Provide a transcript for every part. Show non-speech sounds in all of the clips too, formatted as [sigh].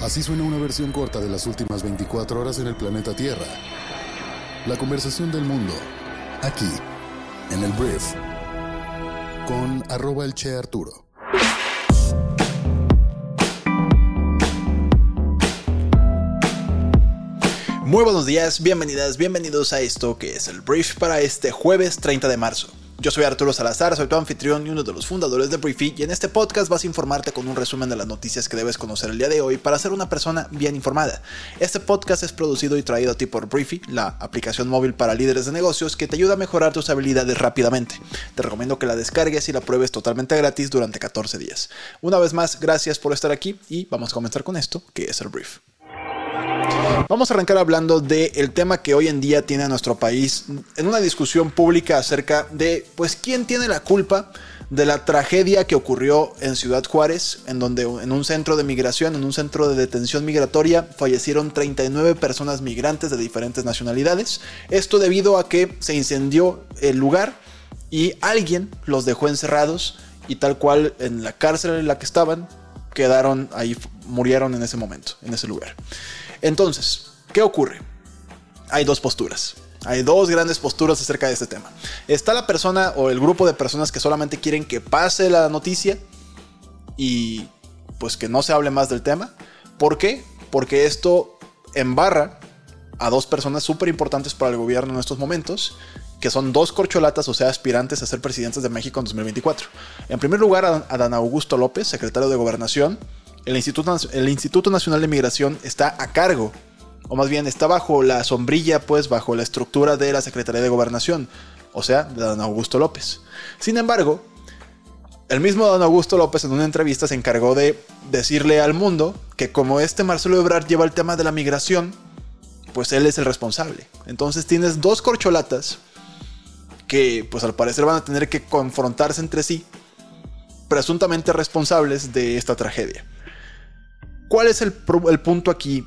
Así suena una versión corta de las últimas 24 horas en el planeta Tierra. La conversación del mundo, aquí, en el Brief, con arroba el Che Arturo. Muy buenos días, bienvenidas, bienvenidos a esto que es el Brief para este jueves 30 de marzo. Yo soy Arturo Salazar, soy tu anfitrión y uno de los fundadores de Briefy y en este podcast vas a informarte con un resumen de las noticias que debes conocer el día de hoy para ser una persona bien informada. Este podcast es producido y traído a ti por Briefy, la aplicación móvil para líderes de negocios que te ayuda a mejorar tus habilidades rápidamente. Te recomiendo que la descargues y la pruebes totalmente gratis durante 14 días. Una vez más, gracias por estar aquí y vamos a comenzar con esto, que es el Brief. Vamos a arrancar hablando del tema que hoy en día tiene nuestro país en una discusión pública acerca de, pues, quién tiene la culpa de la tragedia que ocurrió en Ciudad Juárez, en donde en un centro de migración, en un centro de detención migratoria, fallecieron 39 personas migrantes de diferentes nacionalidades. Esto debido a que se incendió el lugar y alguien los dejó encerrados y tal cual en la cárcel en la que estaban, quedaron ahí, murieron en ese momento, en ese lugar. Entonces, ¿qué ocurre? Hay dos posturas. Hay dos grandes posturas acerca de este tema. Está la persona o el grupo de personas que solamente quieren que pase la noticia y pues que no se hable más del tema. ¿Por qué? Porque esto embarra a dos personas súper importantes para el gobierno en estos momentos, que son dos corcholatas, o sea, aspirantes a ser presidentes de México en 2024. En primer lugar, a Dan Augusto López, secretario de Gobernación, el Instituto, Nacional de Migración está a cargo, o más bien está bajo la sombrilla, pues bajo la estructura de la Secretaría de Gobernación, o sea, de don Augusto López. Sin embargo, el mismo don Augusto López en una entrevista se encargó de decirle al mundo que como este Marcelo Ebrard lleva el tema de la migración, pues él es el responsable. Entonces tienes dos corcholatas que pues al parecer van a tener que confrontarse entre sí, presuntamente responsables de esta tragedia. ¿Cuál es el, punto aquí?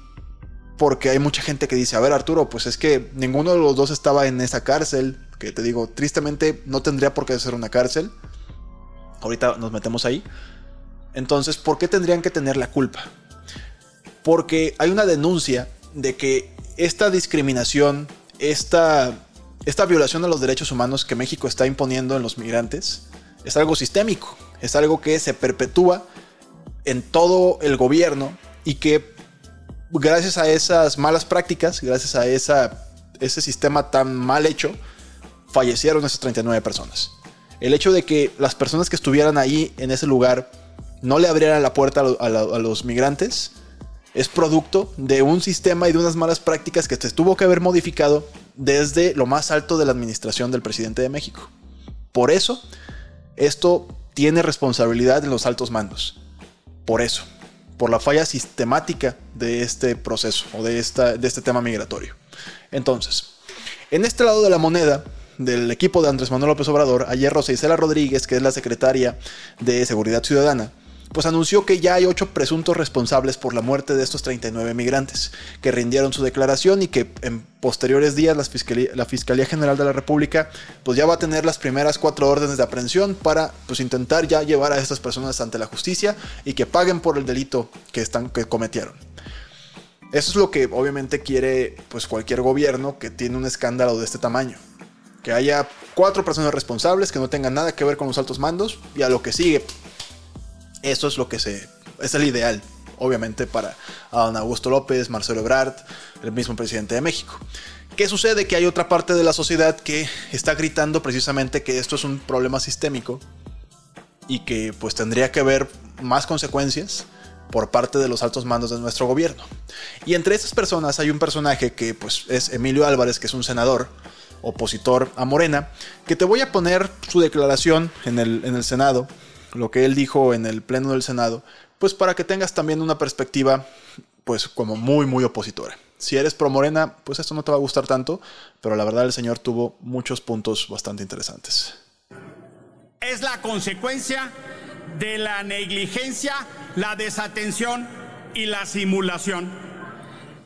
Porque hay mucha gente que dice, a ver Arturo, pues es que ninguno de los dos estaba en esa cárcel, que te digo, tristemente no tendría por qué ser una cárcel. Ahorita nos metemos ahí. Entonces, ¿por qué tendrían que tener la culpa? Porque hay una denuncia de que esta discriminación, esta, esta violación a los derechos humanos que México está imponiendo en los migrantes, es algo sistémico, es algo que se perpetúa en todo el gobierno y que gracias a esas malas prácticas, gracias a ese sistema tan mal hecho, fallecieron esas 39 personas. El hecho de que las personas que estuvieran ahí en ese lugar no le abrieran la puerta a, los migrantes es producto de un sistema y de unas malas prácticas que se tuvo que haber modificado desde lo más alto de la administración del presidente de México. Por eso, esto tiene responsabilidad en los altos mandos por eso, por la falla sistemática de este proceso o de, esta, de este tema migratorio. Entonces, en este lado de la moneda, del equipo de Andrés Manuel López Obrador, ayer Rosa Isela Rodríguez, que es la secretaria de Seguridad Ciudadana, pues anunció que ya hay ocho presuntos responsables por la muerte de estos 39 migrantes, que rindieron su declaración y que en posteriores días la Fiscalía, General de la República pues ya va a tener las primeras cuatro órdenes de aprehensión para pues intentar ya llevar a estas personas ante la justicia y que paguen por el delito que, están, que cometieron. Eso es lo que obviamente quiere pues cualquier gobierno que tiene un escándalo de este tamaño. Que haya cuatro personas responsables que no tengan nada que ver con los altos mandos y a lo que sigue eso es lo que se. Es el ideal, obviamente, para don Augusto López, Marcelo Ebrard, el mismo presidente de México. ¿Qué sucede? Que hay otra parte de la sociedad que está gritando precisamente que esto es un problema sistémico y que pues tendría que haber más consecuencias por parte de los altos mandos de nuestro gobierno. Y entre esas personas hay un personaje que pues es Emilio Álvarez, que es un senador opositor a Morena, que te voy a poner su declaración en el, en el Senado lo que él dijo en el Pleno del Senado, pues para que tengas también una perspectiva, pues como muy, muy opositora. Si eres pro Morena, pues esto no te va a gustar tanto, pero la verdad el señor tuvo muchos puntos bastante interesantes. Es la consecuencia de la negligencia, la desatención y la simulación.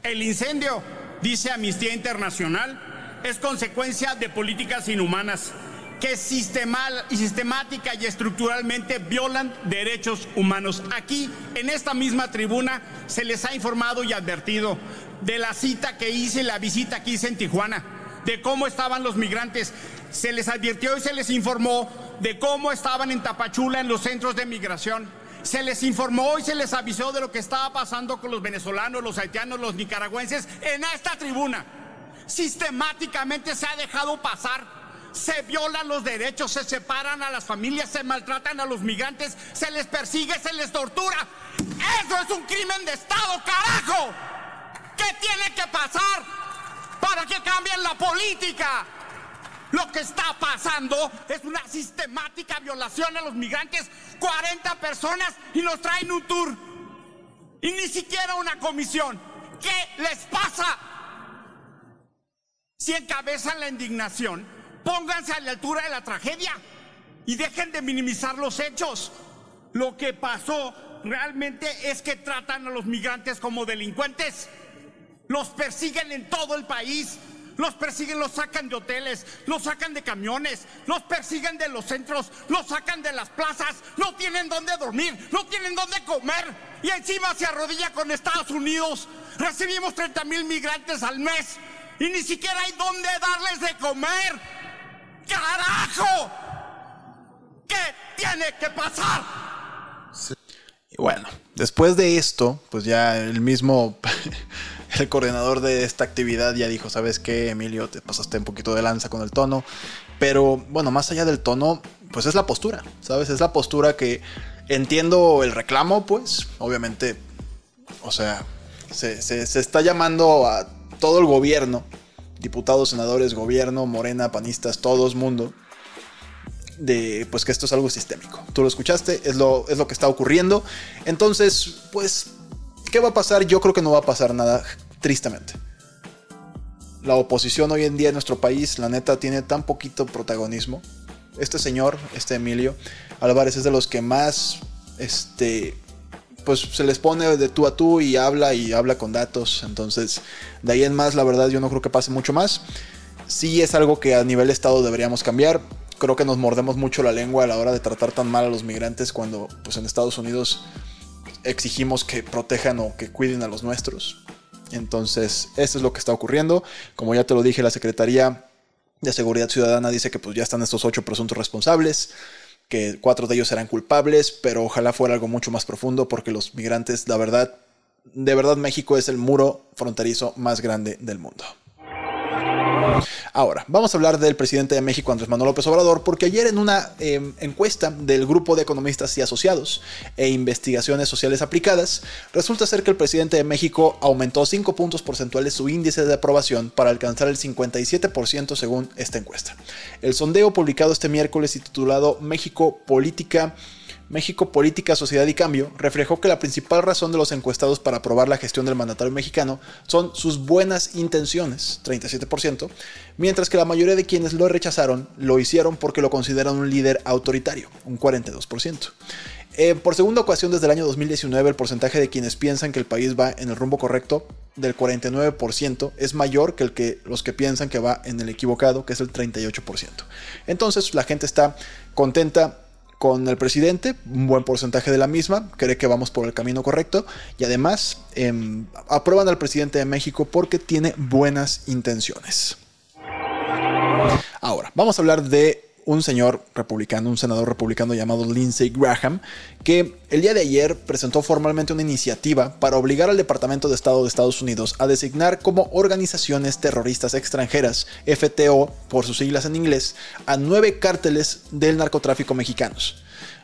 El incendio, dice Amnistía Internacional, es consecuencia de políticas inhumanas que sistemática y estructuralmente violan derechos humanos. Aquí, en esta misma tribuna, se les ha informado y advertido de la cita que hice, la visita que hice en Tijuana, de cómo estaban los migrantes. Se les advirtió y se les informó de cómo estaban en Tapachula en los centros de migración. Se les informó y se les avisó de lo que estaba pasando con los venezolanos, los haitianos, los nicaragüenses en esta tribuna. Sistemáticamente se ha dejado pasar se violan los derechos, se separan a las familias, se maltratan a los migrantes, se les persigue, se les tortura. Eso es un crimen de Estado, carajo. ¿Qué tiene que pasar para que cambien la política? Lo que está pasando es una sistemática violación a los migrantes. 40 personas y nos traen un tour. Y ni siquiera una comisión. ¿Qué les pasa? Si encabezan la indignación, Pónganse a la altura de la tragedia y dejen de minimizar los hechos. Lo que pasó realmente es que tratan a los migrantes como delincuentes. Los persiguen en todo el país. Los persiguen, los sacan de hoteles, los sacan de camiones, los persiguen de los centros, los sacan de las plazas, no tienen dónde dormir, no tienen dónde comer y encima se arrodilla con Estados Unidos. Recibimos 30 mil migrantes al mes y ni siquiera hay dónde darles de comer. ¡Carajo! ¿Qué tiene que pasar? Y bueno, después de esto, pues ya el mismo, [laughs] el coordinador de esta actividad ya dijo, ¿sabes qué, Emilio? Te pasaste un poquito de lanza con el tono. Pero bueno, más allá del tono, pues es la postura, ¿sabes? Es la postura que entiendo el reclamo, pues, obviamente, o sea, se, se está llamando a todo el gobierno diputados, senadores, gobierno, morena, panistas, todos, mundo, de pues que esto es algo sistémico. Tú lo escuchaste, es lo, es lo que está ocurriendo. Entonces, pues, ¿qué va a pasar? Yo creo que no va a pasar nada, tristemente. La oposición hoy en día en nuestro país, la neta, tiene tan poquito protagonismo. Este señor, este Emilio Álvarez, es de los que más, este, pues se les pone de tú a tú y habla y habla con datos. Entonces, de ahí en más, la verdad, yo no creo que pase mucho más. Sí es algo que a nivel Estado deberíamos cambiar. Creo que nos mordemos mucho la lengua a la hora de tratar tan mal a los migrantes cuando pues en Estados Unidos exigimos que protejan o que cuiden a los nuestros. Entonces, eso es lo que está ocurriendo. Como ya te lo dije, la Secretaría de Seguridad Ciudadana dice que pues ya están estos ocho presuntos responsables que cuatro de ellos serán culpables, pero ojalá fuera algo mucho más profundo porque los migrantes, la verdad, de verdad México es el muro fronterizo más grande del mundo. Ahora, vamos a hablar del presidente de México, Andrés Manuel López Obrador, porque ayer en una em, encuesta del Grupo de Economistas y Asociados e Investigaciones Sociales Aplicadas, resulta ser que el presidente de México aumentó 5 puntos porcentuales su índice de aprobación para alcanzar el 57% según esta encuesta. El sondeo publicado este miércoles y titulado México Política México Política, Sociedad y Cambio reflejó que la principal razón de los encuestados para aprobar la gestión del mandatario mexicano son sus buenas intenciones, 37%, mientras que la mayoría de quienes lo rechazaron lo hicieron porque lo consideran un líder autoritario, un 42%. Eh, por segunda ocasión desde el año 2019, el porcentaje de quienes piensan que el país va en el rumbo correcto del 49% es mayor que, el que los que piensan que va en el equivocado, que es el 38%. Entonces la gente está contenta con el presidente, un buen porcentaje de la misma, cree que vamos por el camino correcto y además em, aprueban al presidente de México porque tiene buenas intenciones. Ahora, vamos a hablar de un señor republicano, un senador republicano llamado Lindsey Graham, que el día de ayer presentó formalmente una iniciativa para obligar al Departamento de Estado de Estados Unidos a designar como organizaciones terroristas extranjeras, FTO por sus siglas en inglés, a nueve cárteles del narcotráfico mexicanos.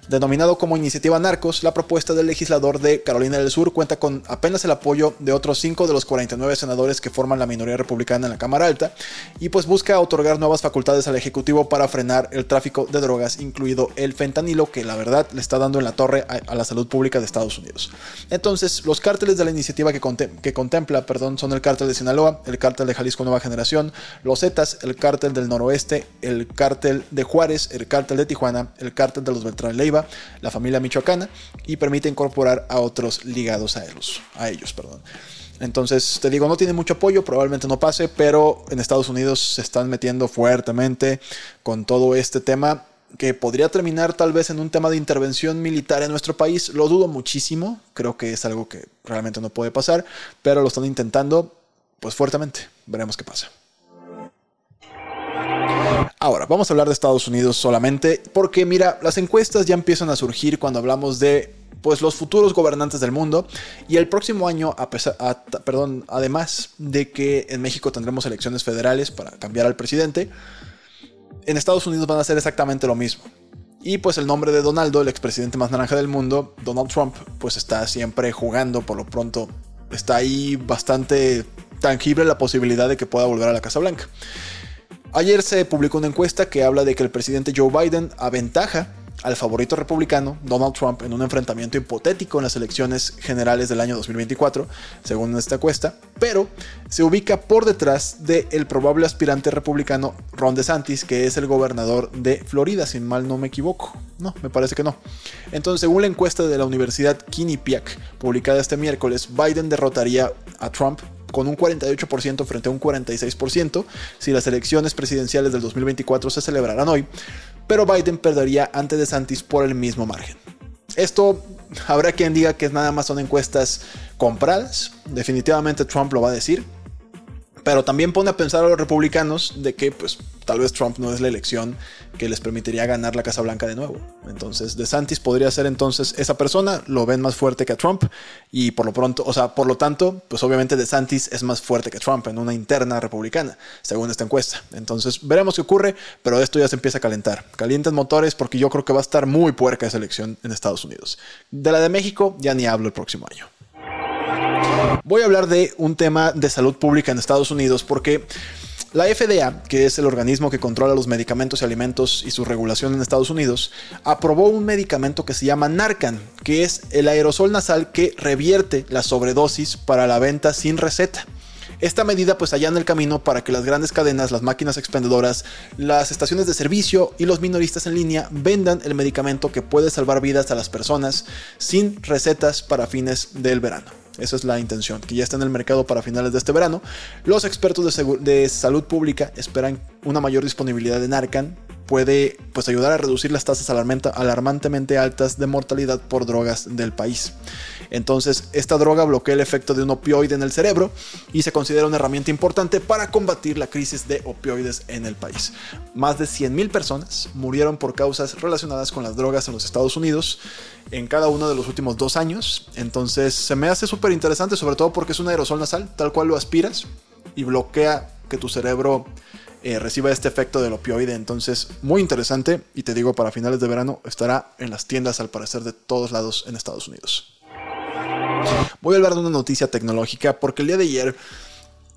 Denominado como Iniciativa Narcos, la propuesta del legislador de Carolina del Sur cuenta con apenas el apoyo de otros 5 de los 49 senadores que forman la minoría republicana en la Cámara Alta y pues busca otorgar nuevas facultades al Ejecutivo para frenar el tráfico de drogas, incluido el fentanilo, que la verdad le está dando en la torre a, la salud pública de Estados Unidos. Entonces, los cárteles de la iniciativa que, que contempla perdón, son el cártel de Sinaloa, el cártel de Jalisco Nueva Generación, los Zetas, el cártel del Noroeste, el cártel de Juárez, el cártel de Tijuana, el cártel de los Beltrán Leiva, la familia michoacana, y permite incorporar a otros ligados a ellos. A ellos perdón. Entonces, te digo, no tiene mucho apoyo, probablemente no pase, pero en Estados Unidos se están metiendo fuertemente con todo este tema que podría terminar tal vez en un tema de intervención militar en nuestro país. Lo dudo muchísimo, creo que es algo que realmente no puede pasar, pero lo están intentando pues fuertemente. Veremos qué pasa. Ahora, vamos a hablar de Estados Unidos solamente porque mira, las encuestas ya empiezan a surgir cuando hablamos de pues los futuros gobernantes del mundo y el próximo año a pesar, perdón, además de que en México tendremos elecciones federales para cambiar al presidente, en Estados Unidos van a hacer exactamente lo mismo. Y pues el nombre de Donaldo, el expresidente más naranja del mundo, Donald Trump, pues está siempre jugando, por lo pronto está ahí bastante tangible la posibilidad de que pueda volver a la Casa Blanca. Ayer se publicó una encuesta que habla de que el presidente Joe Biden aventaja al favorito republicano, Donald Trump, en un enfrentamiento hipotético en las elecciones generales del año 2024, según esta encuesta, pero se ubica por detrás del probable aspirante republicano Ron DeSantis, que es el gobernador de Florida, si mal no me equivoco. No, me parece que no. Entonces, según la encuesta de la Universidad Quinnipiac, publicada este miércoles, Biden derrotaría a Trump con un 48% frente a un 46% si las elecciones presidenciales del 2024 se celebraran hoy, pero Biden perdería ante DeSantis por el mismo margen. Esto habrá quien diga que nada más son encuestas compradas, definitivamente Trump lo va a decir, pero también pone a pensar a los republicanos de que pues tal vez Trump no es la elección que les permitiría ganar la Casa Blanca de nuevo. Entonces DeSantis podría ser entonces esa persona, lo ven más fuerte que a Trump y por lo pronto, o sea, por lo tanto, pues obviamente DeSantis es más fuerte que Trump en una interna republicana, según esta encuesta. Entonces veremos qué ocurre, pero esto ya se empieza a calentar. Calienten motores porque yo creo que va a estar muy puerca esa elección en Estados Unidos. De la de México ya ni hablo el próximo año. Voy a hablar de un tema de salud pública en Estados Unidos porque la FDA, que es el organismo que controla los medicamentos y alimentos y su regulación en Estados Unidos, aprobó un medicamento que se llama Narcan, que es el aerosol nasal que revierte la sobredosis para la venta sin receta. Esta medida pues allá en el camino para que las grandes cadenas, las máquinas expendedoras, las estaciones de servicio y los minoristas en línea vendan el medicamento que puede salvar vidas a las personas sin recetas para fines del verano. Esa es la intención, que ya está en el mercado para finales de este verano. Los expertos de, salud pública esperan una mayor disponibilidad de Narcan. Puede pues, ayudar a reducir las tasas alarmantemente altas de mortalidad por drogas del país. Entonces, esta droga bloquea el efecto de un opioide en el cerebro y se considera una herramienta importante para combatir la crisis de opioides en el país. Más de 100.000 personas murieron por causas relacionadas con las drogas en los Estados Unidos en cada uno de los últimos dos años. Entonces se me hace súper interesante, sobre todo porque es un aerosol nasal, tal cual lo aspiras y bloquea que tu cerebro eh, reciba este efecto del opioide. Entonces, muy interesante. Y te digo, para finales de verano estará en las tiendas al parecer de todos lados en Estados Unidos. Voy a hablar de una noticia tecnológica porque el día de ayer,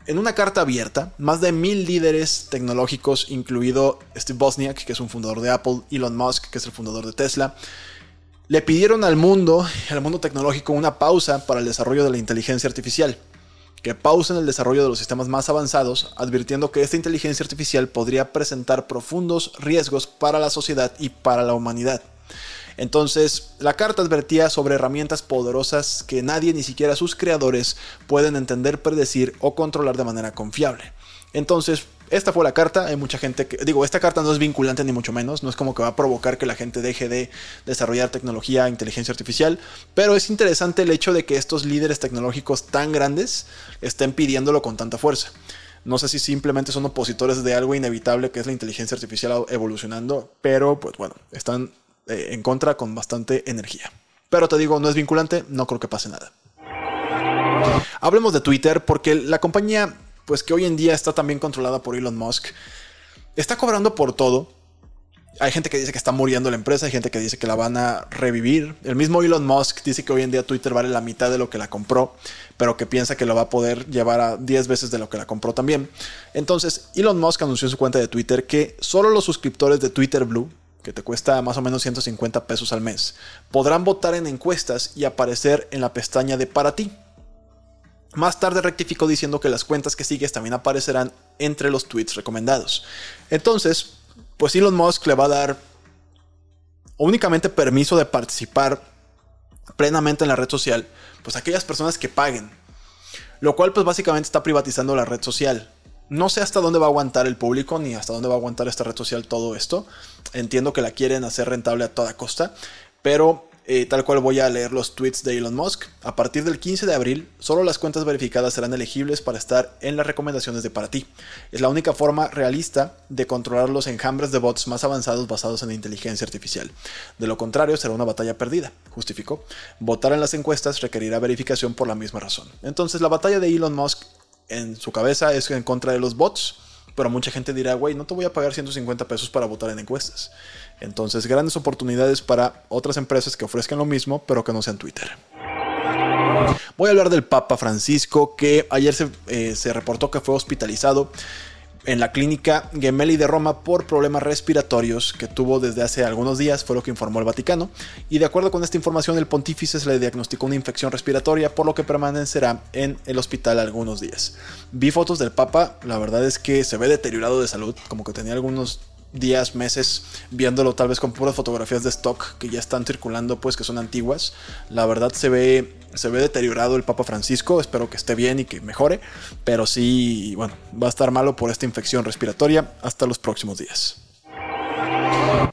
en una carta abierta, más de mil líderes tecnológicos, incluido Steve Bosniak, que es un fundador de Apple, Elon Musk, que es el fundador de Tesla, le pidieron al mundo, al mundo tecnológico, una pausa para el desarrollo de la inteligencia artificial. Que pausen el desarrollo de los sistemas más avanzados, advirtiendo que esta inteligencia artificial podría presentar profundos riesgos para la sociedad y para la humanidad. Entonces, la carta advertía sobre herramientas poderosas que nadie, ni siquiera sus creadores, pueden entender, predecir o controlar de manera confiable. Entonces, esta fue la carta. Hay mucha gente que. Digo, esta carta no es vinculante ni mucho menos. No es como que va a provocar que la gente deje de desarrollar tecnología, inteligencia artificial. Pero es interesante el hecho de que estos líderes tecnológicos tan grandes estén pidiéndolo con tanta fuerza. No sé si simplemente son opositores de algo inevitable que es la inteligencia artificial evolucionando. Pero, pues bueno, están eh, en contra con bastante energía. Pero te digo, no es vinculante, no creo que pase nada. Hablemos de Twitter porque la compañía pues que hoy en día está también controlada por Elon Musk, está cobrando por todo. Hay gente que dice que está muriendo la empresa, hay gente que dice que la van a revivir. El mismo Elon Musk dice que hoy en día Twitter vale la mitad de lo que la compró, pero que piensa que lo va a poder llevar a 10 veces de lo que la compró también. Entonces, Elon Musk anunció en su cuenta de Twitter que solo los suscriptores de Twitter Blue, que te cuesta más o menos 150 pesos al mes, podrán votar en encuestas y aparecer en la pestaña de para ti. Más tarde rectificó diciendo que las cuentas que sigues también aparecerán entre los tweets recomendados. Entonces, pues Elon Musk le va a dar únicamente permiso de participar plenamente en la red social, pues aquellas personas que paguen. Lo cual pues básicamente está privatizando la red social. No sé hasta dónde va a aguantar el público ni hasta dónde va a aguantar esta red social todo esto. Entiendo que la quieren hacer rentable a toda costa, pero eh, tal cual voy a leer los tweets de Elon Musk. A partir del 15 de abril, solo las cuentas verificadas serán elegibles para estar en las recomendaciones de para ti. Es la única forma realista de controlar los enjambres de bots más avanzados basados en inteligencia artificial. De lo contrario, será una batalla perdida, justificó. Votar en las encuestas requerirá verificación por la misma razón. Entonces, la batalla de Elon Musk en su cabeza es en contra de los bots pero mucha gente dirá, güey, no te voy a pagar 150 pesos para votar en encuestas. Entonces, grandes oportunidades para otras empresas que ofrezcan lo mismo, pero que no sean Twitter. Voy a hablar del Papa Francisco, que ayer se, eh, se reportó que fue hospitalizado en la clínica Gemelli de Roma por problemas respiratorios que tuvo desde hace algunos días, fue lo que informó el Vaticano. Y de acuerdo con esta información, el pontífice se le diagnosticó una infección respiratoria, por lo que permanecerá en el hospital algunos días. Vi fotos del Papa, la verdad es que se ve deteriorado de salud, como que tenía algunos días, meses viéndolo tal vez con puras fotografías de stock que ya están circulando pues que son antiguas. La verdad se ve se ve deteriorado el Papa Francisco, espero que esté bien y que mejore, pero sí, bueno, va a estar malo por esta infección respiratoria hasta los próximos días.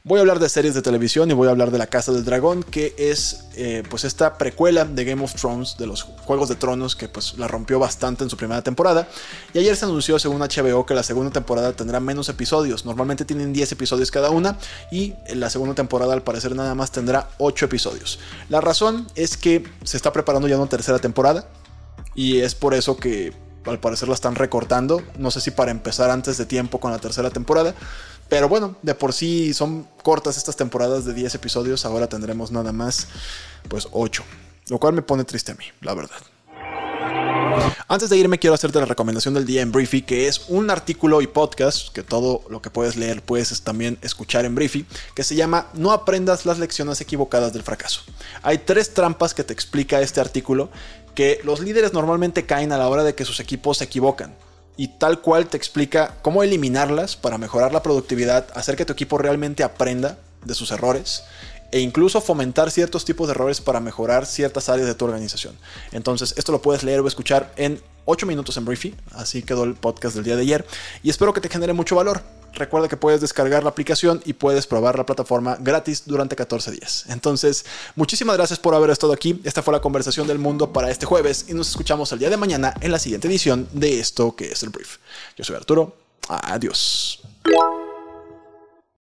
Voy a hablar de series de televisión y voy a hablar de La Casa del Dragón, que es eh, pues esta precuela de Game of Thrones, de los Juegos de Tronos, que pues la rompió bastante en su primera temporada. Y ayer se anunció, según HBO, que la segunda temporada tendrá menos episodios. Normalmente tienen 10 episodios cada una y la segunda temporada al parecer nada más tendrá 8 episodios. La razón es que se está preparando ya una tercera temporada y es por eso que al parecer la están recortando. No sé si para empezar antes de tiempo con la tercera temporada. Pero bueno, de por sí son cortas estas temporadas de 10 episodios, ahora tendremos nada más pues 8, lo cual me pone triste a mí, la verdad. Antes de irme quiero hacerte la recomendación del día en Briefy, que es un artículo y podcast, que todo lo que puedes leer puedes también escuchar en Briefy, que se llama No aprendas las lecciones equivocadas del fracaso. Hay tres trampas que te explica este artículo que los líderes normalmente caen a la hora de que sus equipos se equivocan y tal cual te explica cómo eliminarlas para mejorar la productividad, hacer que tu equipo realmente aprenda de sus errores e incluso fomentar ciertos tipos de errores para mejorar ciertas áreas de tu organización. Entonces, esto lo puedes leer o escuchar en 8 minutos en Briefy, así quedó el podcast del día de ayer, y espero que te genere mucho valor. Recuerda que puedes descargar la aplicación y puedes probar la plataforma gratis durante 14 días. Entonces, muchísimas gracias por haber estado aquí. Esta fue la conversación del mundo para este jueves y nos escuchamos el día de mañana en la siguiente edición de esto que es el brief. Yo soy Arturo. Adiós.